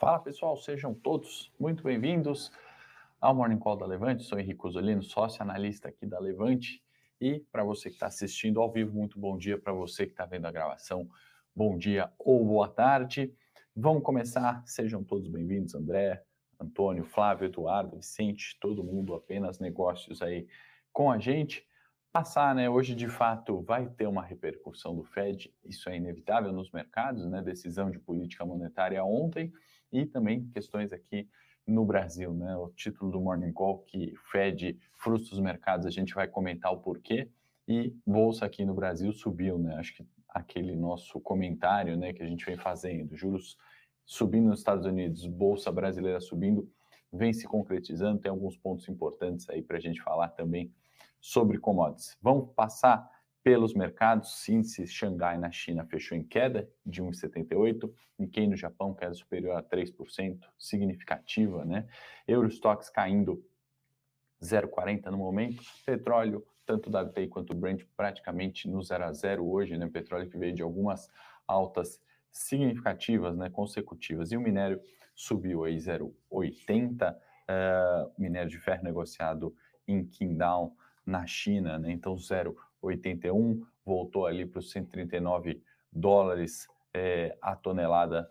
Fala pessoal, sejam todos muito bem-vindos ao Morning Call da Levante. Sou Henrique Osolino, sócio analista aqui da Levante. E para você que está assistindo ao vivo, muito bom dia. Para você que está vendo a gravação, bom dia ou boa tarde. Vamos começar. Sejam todos bem-vindos, André, Antônio, Flávio, Eduardo, Vicente, todo mundo, apenas negócios aí com a gente. Passar, né? Hoje, de fato, vai ter uma repercussão do Fed, isso é inevitável nos mercados, né? Decisão de política monetária ontem e também questões aqui no Brasil, né? O título do Morning Call que Fed frustra os mercados, a gente vai comentar o porquê e bolsa aqui no Brasil subiu, né? Acho que aquele nosso comentário, né, que a gente vem fazendo, juros subindo nos Estados Unidos, bolsa brasileira subindo, vem se concretizando. Tem alguns pontos importantes aí para a gente falar também sobre commodities. Vamos passar pelos mercados, índice Xangai na China fechou em queda de 1,78, Nikkei no Japão queda superior a 3%, significativa, né? Eurostox caindo 0,40 no momento, petróleo, tanto da WTI quanto o Brent praticamente no 0 a 0 hoje, né? Petróleo que veio de algumas altas significativas, né, consecutivas. E o minério subiu aí 0,80, uh, minério de ferro negociado em Qingdao, na China, né? Então 0,80 81, voltou ali para os 139 dólares é, a tonelada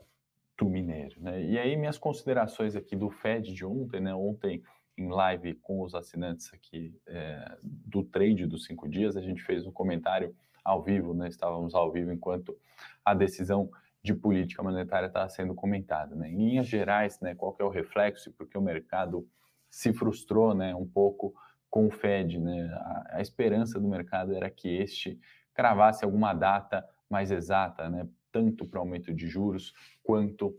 do minério. Né? E aí minhas considerações aqui do Fed de ontem, né? Ontem em live com os assinantes aqui é, do trade dos cinco dias, a gente fez um comentário ao vivo, né? Estávamos ao vivo enquanto a decisão de política monetária estava sendo comentada. Né? Em linhas gerais, né, qual é o reflexo? Porque o mercado se frustrou né, um pouco com o Fed. Né? A, a, esperança do mercado era que este cravasse alguma data mais exata, né? tanto para aumento de juros quanto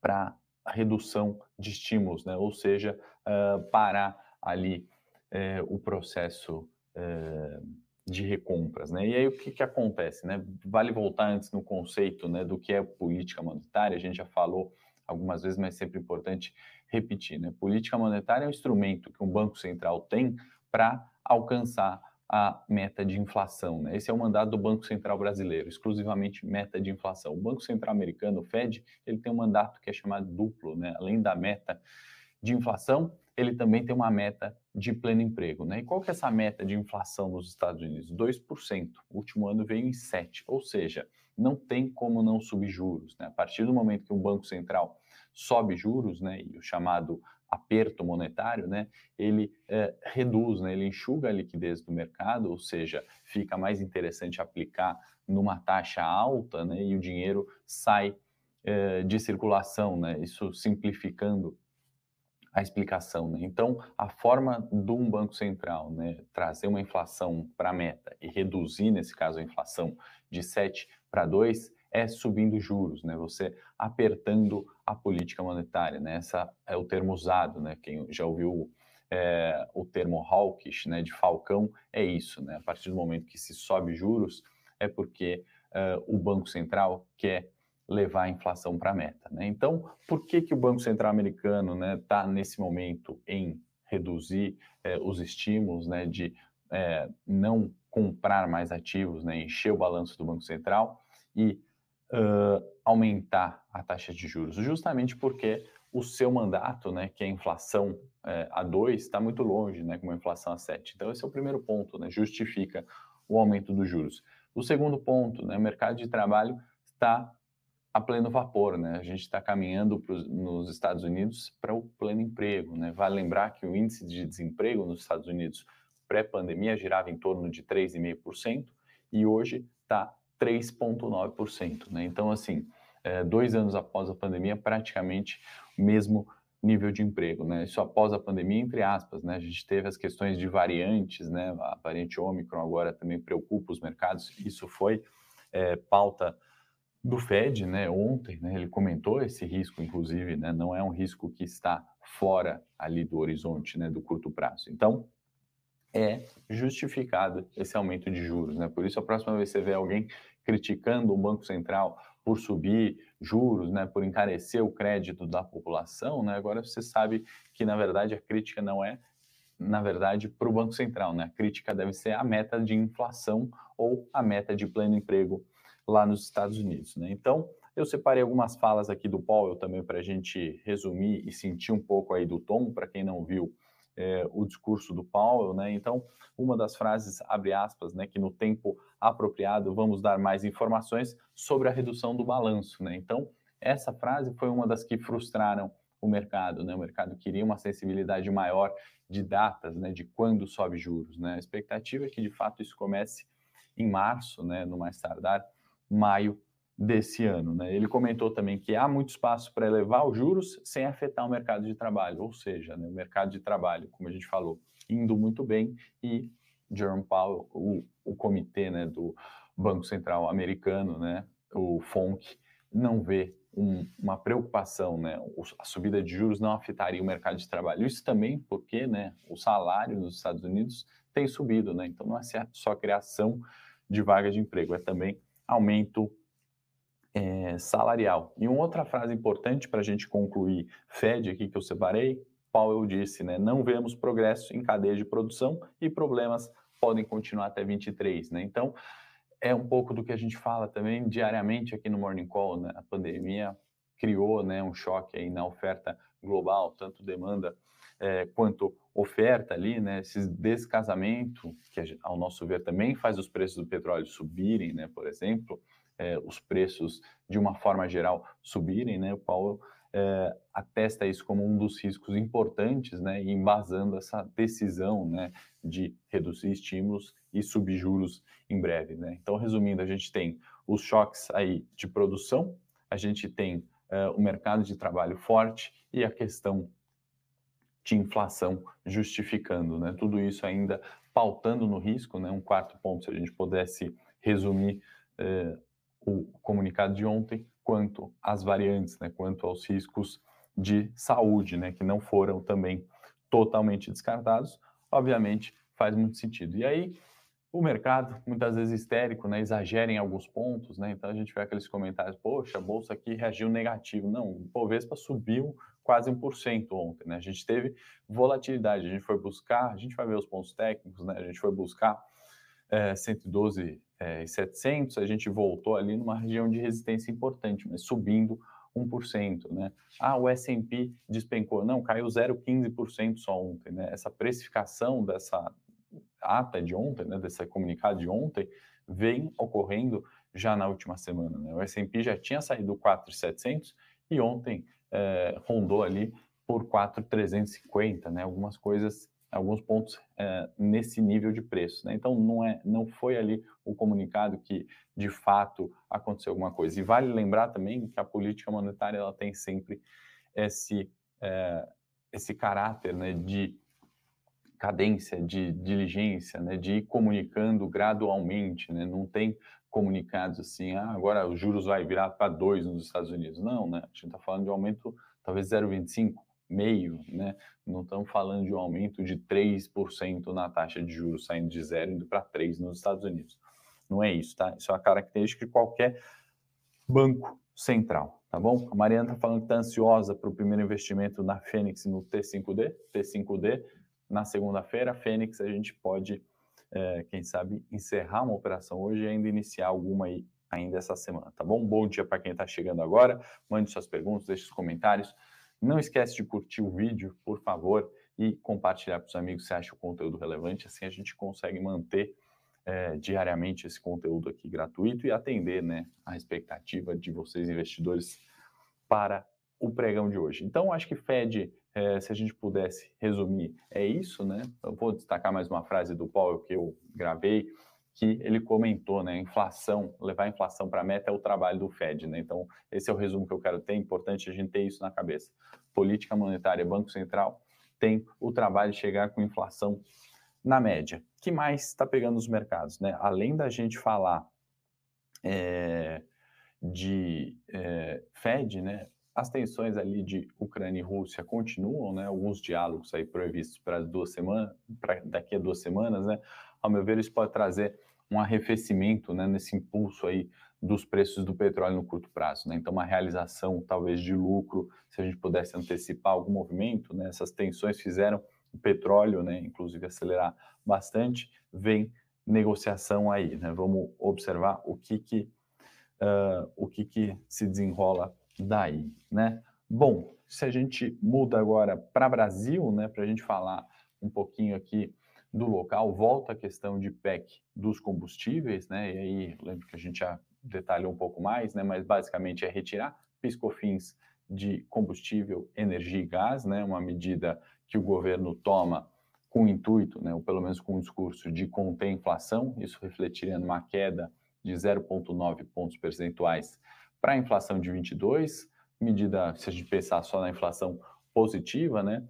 para redução de estímulos, né? ou seja, uh, parar ali uh, o processo uh, de recompras. Né? E aí o que, que acontece? Né? Vale voltar antes no conceito né, do que é política monetária, a gente já falou algumas vezes, mas é sempre importante repetir. Né? Política monetária é um instrumento que um banco central tem para alcançar a meta de inflação. Né? Esse é o mandato do Banco Central brasileiro, exclusivamente meta de inflação. O Banco Central americano, o Fed, ele tem um mandato que é chamado duplo, né? além da meta de inflação, ele também tem uma meta de pleno emprego. Né? E qual que é essa meta de inflação nos Estados Unidos? 2%. O último ano veio em 7%. Ou seja, não tem como não subir juros. Né? A partir do momento que um banco central sobe juros, né, e o chamado aperto monetário, né, ele é, reduz, né, ele enxuga a liquidez do mercado, ou seja, fica mais interessante aplicar numa taxa alta, né, e o dinheiro sai é, de circulação, né, isso simplificando a explicação. Né? Então, a forma de um banco central né, trazer uma inflação para a meta e reduzir, nesse caso, a inflação de 7 para 2 é subindo juros, né? Você apertando a política monetária, né? Essa é o termo usado, né? Quem já ouviu é, o termo hawkish, né? De falcão, é isso, né? A partir do momento que se sobe juros, é porque uh, o Banco Central quer levar a inflação para a meta, né? Então, por que que o Banco Central americano, né? Está nesse momento em reduzir é, os estímulos, né? De é, não comprar mais ativos, né? Encher o balanço do Banco Central e uh, aumentar a taxa de juros, justamente porque o seu mandato, né, que é a inflação é, a 2, está muito longe, né, com uma inflação a 7. Então, esse é o primeiro ponto, né, justifica o aumento dos juros. O segundo ponto, né, o mercado de trabalho está a pleno vapor, né? A gente está caminhando pros, nos Estados Unidos para o pleno emprego, né? Vale lembrar que o índice de desemprego nos Estados Unidos pré-pandemia girava em torno de 3,5% e hoje está 3,9%. Né? Então, assim, é, dois anos após a pandemia, praticamente o mesmo nível de emprego, né? Isso após a pandemia, entre aspas, né? A gente teve as questões de variantes, né? A variante Ômicron agora também preocupa os mercados. Isso foi é, pauta do Fed, né? Ontem, né? Ele comentou esse risco, inclusive, né? Não é um risco que está fora ali do horizonte, né? Do curto prazo. Então, é justificado esse aumento de juros, né? Por isso, a próxima vez que você vê alguém criticando o Banco Central por subir juros, né, por encarecer o crédito da população, né, agora você sabe que, na verdade, a crítica não é, na verdade, para o Banco Central, né? A crítica deve ser a meta de inflação ou a meta de pleno emprego lá nos Estados Unidos, né? Então, Eu separei algumas falas aqui do Powell também para a gente resumir e sentir um pouco aí do tom, para quem não viu é, o discurso do Powell, né? Então, uma das frases, abre aspas, né, que no tempo apropriado vamos dar mais informações sobre a redução do balanço, né? Então, essa frase foi uma das que frustraram o mercado, né? O mercado queria uma sensibilidade maior de datas, né, de quando sobe juros, né? A expectativa é que de fato isso comece em março, né, no mais tardar maio desse ano. Né? Ele comentou também que há muito espaço para elevar os juros sem afetar o mercado de trabalho, ou seja, né, o mercado de trabalho, como a gente falou, indo muito bem e Jerome Powell, o, o comitê né, do Banco Central americano, né, o FONC, não vê um, uma preocupação, né, a subida de juros não afetaria o mercado de trabalho. Isso também porque né, o salário nos Estados Unidos tem subido, né, então não é só criação de vagas de emprego, é também aumento é, salarial. E uma outra frase importante para a gente concluir, Fed aqui que eu separei, Powell disse, né, não vemos progresso em cadeia de produção e problemas podem continuar até 23, né? Então, é um pouco do que a gente fala também diariamente aqui no Morning Call, né? A pandemia criou, né, um choque aí na oferta global, tanto demanda é, quanto oferta ali, né? Esse descasamento que ao nosso ver também faz os preços do petróleo subirem, né? Por exemplo, é, os preços de uma forma geral subirem, né? O Paulo é, atesta isso como um dos riscos importantes, né? Embasando essa decisão, né? De reduzir estímulos e subir juros em breve, né? Então, resumindo, a gente tem os choques aí de produção, a gente tem é, o mercado de trabalho forte e a questão de inflação justificando, né? Tudo isso ainda pautando no risco, né? Um quarto ponto, se a gente pudesse resumir é, o comunicado de ontem quanto às variantes, né, quanto aos riscos de saúde, né, que não foram também totalmente descartados, obviamente faz muito sentido. E aí o mercado, muitas vezes histérico, né, exagera em alguns pontos, né, então a gente vê aqueles comentários, poxa, a bolsa aqui reagiu negativo. Não, o Bovespa subiu quase 1% ontem, né, a gente teve volatilidade, a gente foi buscar, a gente vai ver os pontos técnicos, né, a gente foi buscar é, 112 é, 700, a gente voltou ali numa região de resistência importante, mas subindo 1%, né? Ah, o S&P despencou. Não, caiu 0,15% só ontem, né? Essa precificação dessa ata de ontem, né, desse comunicado de ontem, vem ocorrendo já na última semana, né? O S&P já tinha saído 4,700 e ontem é, rondou ali por 4,350, né? Algumas coisas alguns pontos é, nesse nível de preço. Né? Então, não, é, não foi ali o comunicado que, de fato, aconteceu alguma coisa. E vale lembrar também que a política monetária ela tem sempre esse, é, esse caráter né, de cadência, de diligência, né, de ir comunicando gradualmente. Né? Não tem comunicados assim, ah, agora os juros vai virar para dois nos Estados Unidos. Não, né? a gente está falando de um aumento talvez 0,25, meio, né? Não estamos falando de um aumento de 3% na taxa de juros, saindo de zero indo para 3 nos Estados Unidos. Não é isso, tá? Isso é uma característica de qualquer banco central, tá bom? A Mariana está falando que está ansiosa para o primeiro investimento na Fênix no T5D. T5D, na segunda-feira, Fênix, a gente pode, é, quem sabe, encerrar uma operação hoje e ainda iniciar alguma aí ainda essa semana, tá bom? Bom dia para quem está chegando agora. Mande suas perguntas, deixe os comentários. Não esquece de curtir o vídeo, por favor, e compartilhar para os amigos se acha o conteúdo relevante. Assim a gente consegue manter é, diariamente esse conteúdo aqui gratuito e atender né, a expectativa de vocês, investidores, para o pregão de hoje. Então, acho que Fed, é, se a gente pudesse resumir, é isso, né? Eu vou destacar mais uma frase do Paulo que eu gravei que ele comentou, né? Inflação, levar a inflação para a meta é o trabalho do Fed, né? Então, esse é o resumo que eu quero ter. É importante a gente ter isso na cabeça. Política monetária, Banco Central tem o trabalho de chegar com inflação na média. que mais está pegando os mercados, né? Além da gente falar é, de é, Fed, né? As tensões ali de Ucrânia e Rússia continuam, né? Alguns diálogos aí previstos para duas semanas, para daqui a duas semanas, né? Ao meu ver, isso pode trazer um arrefecimento né, nesse impulso aí dos preços do petróleo no curto prazo. Né? Então, uma realização talvez de lucro, se a gente pudesse antecipar algum movimento, né? essas tensões fizeram o petróleo, né, inclusive, acelerar bastante, vem negociação aí. Né? Vamos observar o que, que uh, o que, que se desenrola daí, né? Bom, se a gente muda agora para Brasil, né, para a gente falar um pouquinho aqui do local, volta a questão de PEC dos combustíveis, né? E aí, lembro que a gente já detalhou um pouco mais, né? Mas basicamente é retirar piscofins de combustível, energia e gás, né? Uma medida que o governo toma com intuito, né, ou pelo menos com o discurso de conter a inflação, isso refletiria numa queda de 0,9 pontos percentuais para a inflação de 22, medida, se a gente pensar só na inflação positiva, né,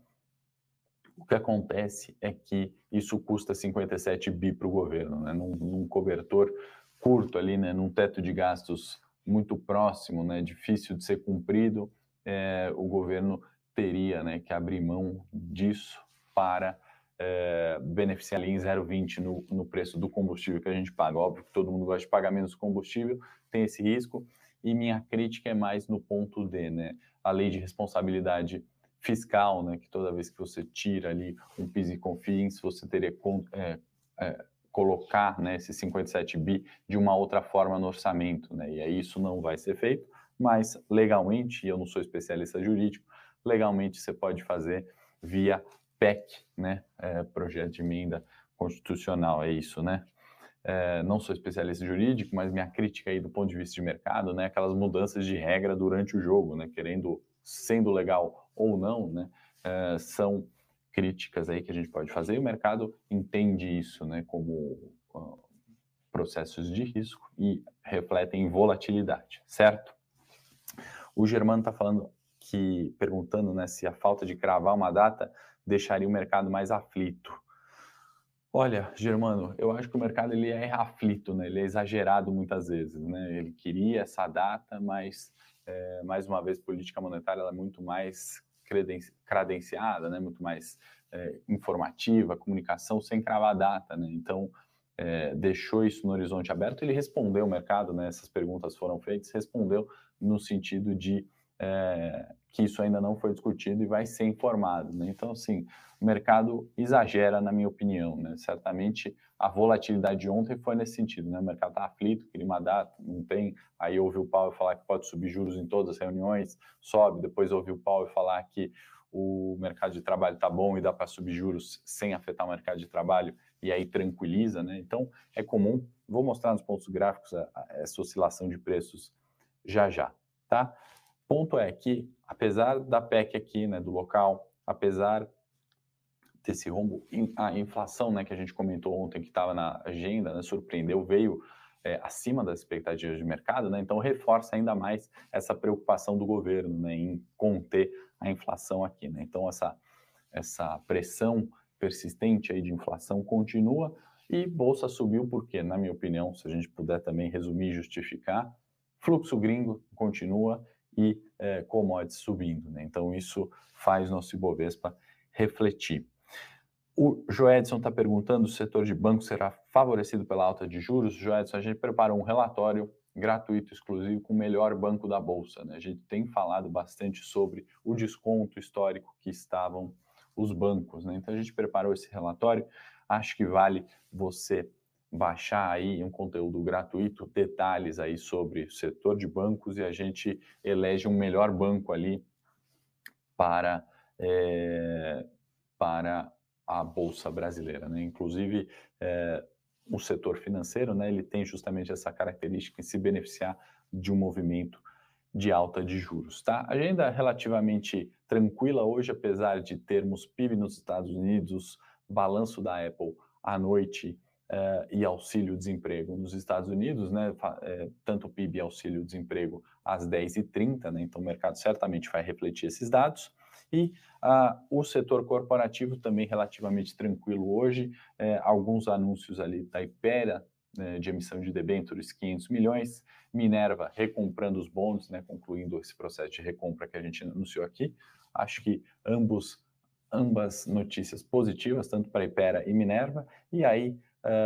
o que acontece é que isso custa 57 bi para o governo, né, num, num, cobertor curto ali, né, num teto de gastos muito próximo, né, difícil de ser cumprido, é, o governo teria né, que abrir mão disso para é, beneficiar ali em 0,20 no, no preço do combustível que a gente paga. Óbvio que todo mundo gosta de pagar menos combustível, tem esse risco, e minha crítica é mais no ponto D, né? A lei de responsabilidade fiscal, né? Que toda vez que você tira ali um PIS e COFINS, você teria é, é, colocar né, esse 57 bi de uma outra forma no orçamento, né? E aí isso não vai ser feito, mas legalmente, e eu não sou especialista jurídico, legalmente você pode fazer via PEC, né? É, projeto de emenda constitucional, é isso, né? É, não sou especialista jurídico, mas minha crítica aí do ponto de vista de mercado, né? Aquelas mudanças de regra durante o jogo, né? Querendo, sendo legal ou não, né? É, são críticas aí que a gente pode fazer e o mercado entende isso, né? Como uh, processos de risco e refletem volatilidade, certo? O Germano está falando que, perguntando né, se a falta de cravar uma data deixaria o mercado mais aflito. Olha, Germano, eu acho que o mercado ele é aflito, né? ele é exagerado muitas vezes. Né? Ele queria essa data, mas, é, mais uma vez, política monetária é muito mais credenciada, né? muito mais é, informativa, comunicação sem cravar data. Né? Então, é, deixou isso no horizonte aberto. Ele respondeu o mercado, né? essas perguntas foram feitas, respondeu no sentido de é, que isso ainda não foi discutido e vai ser informado. Né? Então, assim, o mercado exagera, na minha opinião. Né? Certamente a volatilidade de ontem foi nesse sentido. Né? O mercado está aflito, queria uma data, não tem. Aí ouve o Paulo falar que pode subir juros em todas as reuniões, sobe. Depois ouve o Paulo falar que o mercado de trabalho está bom e dá para subir juros sem afetar o mercado de trabalho e aí tranquiliza. Né? Então, é comum. Vou mostrar nos pontos gráficos essa oscilação de preços já já. Tá? Ponto é que, apesar da PEC aqui, né, do local, apesar desse rombo, a inflação, né, que a gente comentou ontem, que estava na agenda, né, surpreendeu, veio é, acima das expectativas de mercado, né, então reforça ainda mais essa preocupação do governo né, em conter a inflação aqui. Né, então, essa, essa pressão persistente aí de inflação continua e Bolsa subiu porque, na minha opinião, se a gente puder também resumir e justificar, fluxo gringo continua e é, commodities subindo. Né? Então, isso faz nosso Ibovespa refletir. O Joedson está perguntando o setor de banco será favorecido pela alta de juros. Joedson, a gente preparou um relatório gratuito, exclusivo, com o melhor banco da Bolsa. Né? A gente tem falado bastante sobre o desconto histórico que estavam os bancos. Né? Então, a gente preparou esse relatório. Acho que vale você baixar aí um conteúdo gratuito, detalhes aí sobre o setor de bancos e a gente elege um melhor banco ali para, é, para a Bolsa Brasileira. Né? Inclusive, é, o setor financeiro né, ele tem justamente essa característica em se beneficiar de um movimento de alta de juros. Tá? Agenda relativamente tranquila hoje, apesar de termos PIB nos Estados Unidos, balanço da Apple à noite uh, e auxílio-desemprego nos Estados Unidos, né, é, tanto o PIB e auxílio-desemprego às 10h30, né, então o mercado certamente vai refletir esses dados. E uh, o setor corporativo também relativamente tranquilo hoje, é, alguns anúncios ali da Ipera, né, de emissão de debêntures, 500 milhões, Minerva recomprando os bons, né, concluindo esse processo de recompra que a gente anunciou aqui. Acho que ambos, ambas notícias positivas, tanto para Ipera e Minerva, e aí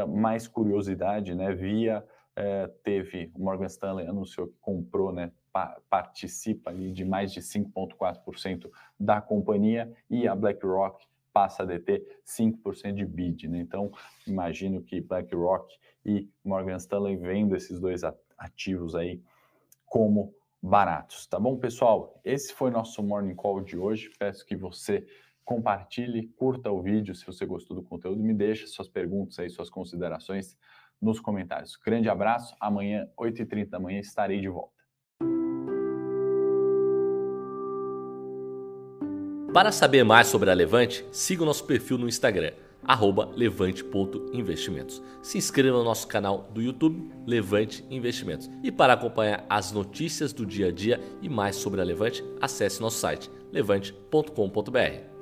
mais curiosidade, né? Via uh, teve o Morgan Stanley anunciou que comprou, né? Pa participa ali de mais de 5,4% da companhia e a BlackRock passa a deter 5% de bid, né? Então imagino que BlackRock e Morgan Stanley vendo esses dois ativos aí como baratos, tá bom, pessoal? Esse foi nosso Morning Call de hoje. Peço que você compartilhe, curta o vídeo se você gostou do conteúdo, me deixe suas perguntas aí, suas considerações nos comentários. Grande abraço, amanhã, 8h30 da manhã, estarei de volta. Para saber mais sobre a Levante, siga o nosso perfil no Instagram, levante.investimentos. Se inscreva no nosso canal do YouTube, Levante Investimentos. E para acompanhar as notícias do dia a dia e mais sobre a Levante, acesse nosso site levante.com.br.